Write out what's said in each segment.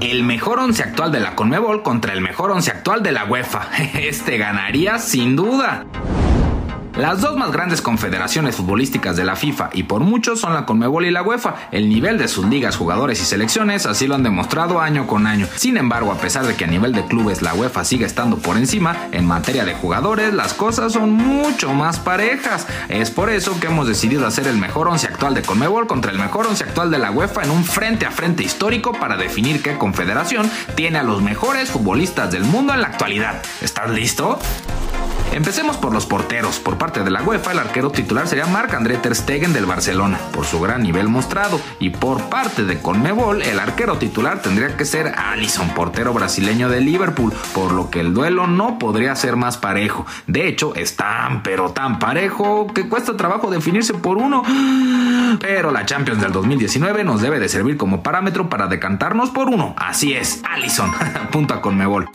El mejor once actual de la Conmebol contra el mejor once actual de la UEFA. Este ganaría sin duda. Las dos más grandes confederaciones futbolísticas de la FIFA y por mucho son la Conmebol y la UEFA. El nivel de sus ligas, jugadores y selecciones así lo han demostrado año con año. Sin embargo, a pesar de que a nivel de clubes la UEFA sigue estando por encima, en materia de jugadores las cosas son mucho más parejas. Es por eso que hemos decidido hacer el mejor once actual de Conmebol contra el mejor once actual de la UEFA en un frente a frente histórico para definir qué confederación tiene a los mejores futbolistas del mundo en la actualidad. ¿Estás listo? Empecemos por los porteros. Por parte de la UEFA, el arquero titular sería Marc-André Ter Stegen del Barcelona, por su gran nivel mostrado. Y por parte de Conmebol, el arquero titular tendría que ser Alisson, portero brasileño de Liverpool, por lo que el duelo no podría ser más parejo. De hecho, es tan pero tan parejo que cuesta trabajo definirse por uno. Pero la Champions del 2019 nos debe de servir como parámetro para decantarnos por uno. Así es, Alisson. Punto a Conmebol.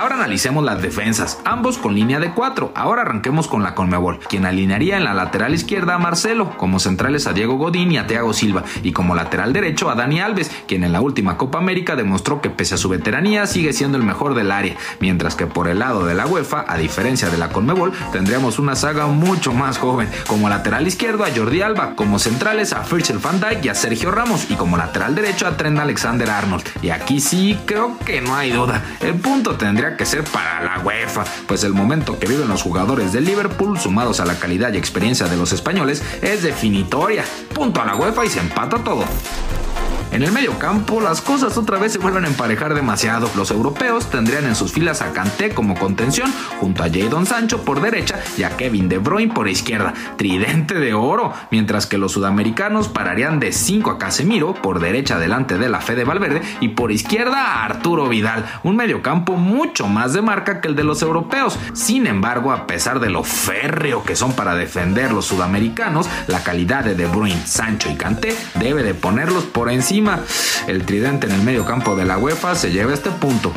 Ahora analicemos las defensas, ambos con línea de 4. Ahora arranquemos con la Conmebol, quien alinearía en la lateral izquierda a Marcelo, como centrales a Diego Godín y a Thiago Silva, y como lateral derecho a Dani Alves, quien en la última Copa América demostró que pese a su veteranía sigue siendo el mejor del área, mientras que por el lado de la UEFA, a diferencia de la Conmebol, tendríamos una saga mucho más joven, como lateral izquierdo a Jordi Alba, como centrales a Virgil van Dijk y a Sergio Ramos, y como lateral derecho a Trent Alexander Arnold. Y aquí sí creo que no hay duda, el punto tendría que ser para la UEFA, pues el momento que viven los jugadores del Liverpool, sumados a la calidad y experiencia de los españoles, es definitoria. Punto a la UEFA y se empata todo. En el medio campo, las cosas otra vez se vuelven a emparejar demasiado. Los europeos tendrían en sus filas a Kanté como contención, junto a Jadon Sancho por derecha y a Kevin De Bruyne por izquierda. Tridente de oro, mientras que los sudamericanos pararían de 5 a Casemiro por derecha delante de la Fede Valverde y por izquierda a Arturo Vidal. Un medio campo mucho más de marca que el de los europeos. Sin embargo, a pesar de lo férreo que son para defender los sudamericanos, la calidad de De Bruyne, Sancho y Kanté debe de ponerlos por encima el tridente en el medio campo de la UEFA se lleva este punto.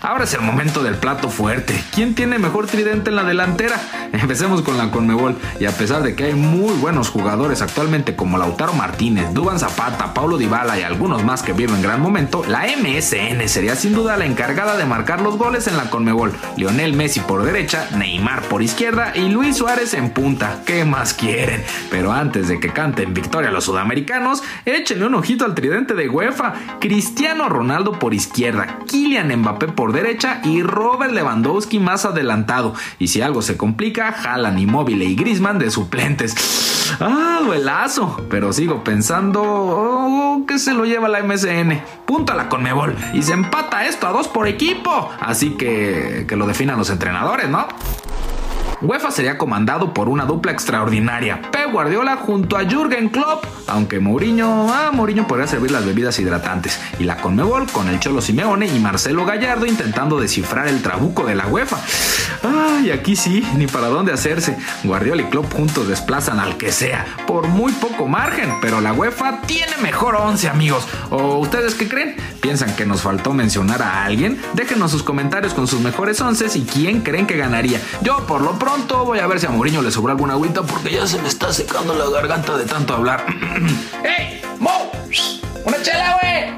Ahora es el momento del plato fuerte. ¿Quién tiene mejor tridente en la delantera? Empecemos con la Conmebol. Y a pesar de que hay muy buenos jugadores actualmente como Lautaro Martínez, Duban Zapata, Paulo Dybala y algunos más que viven gran momento, la MSN sería sin duda la encargada de marcar los goles en la Conmebol. Lionel Messi por derecha, Neymar por izquierda y Luis Suárez en punta. ¿Qué más quieren? Pero antes de que canten victoria los sudamericanos, échenle un ojito al tridente de UEFA. Cristiano Ronaldo por izquierda, Kylian Mbappé por derecha y Robert Lewandowski más adelantado. Y si algo se complica, Jalan Immobile y Grisman de suplentes. ¡Ah, duelazo! Pero sigo pensando oh, que se lo lleva la MSN. Punto a la Conmebol. Y se empata esto a dos por equipo. Así que que lo definan los entrenadores, ¿no? UEFA sería comandado por una dupla extraordinaria, Pep Guardiola junto a Jürgen Klopp, aunque Mourinho, ah, Mourinho podría servir las bebidas hidratantes, y la Conmebol con el Cholo Simeone y Marcelo Gallardo intentando descifrar el trabuco de la UEFA. Ay, aquí sí, ni para dónde hacerse. Guardiola y Klopp juntos desplazan al que sea, por muy poco margen, pero la UEFA tiene mejor 11 amigos. ¿O ustedes qué creen? ¿Piensan que nos faltó mencionar a alguien? Déjenos sus comentarios con sus mejores 11 y quién creen que ganaría. Yo por lo pronto pronto. Voy a ver si a Mourinho le sobra alguna agüita porque ya se me está secando la garganta de tanto hablar. ¡Ey! ¡Mo! ¡Una chela, güey!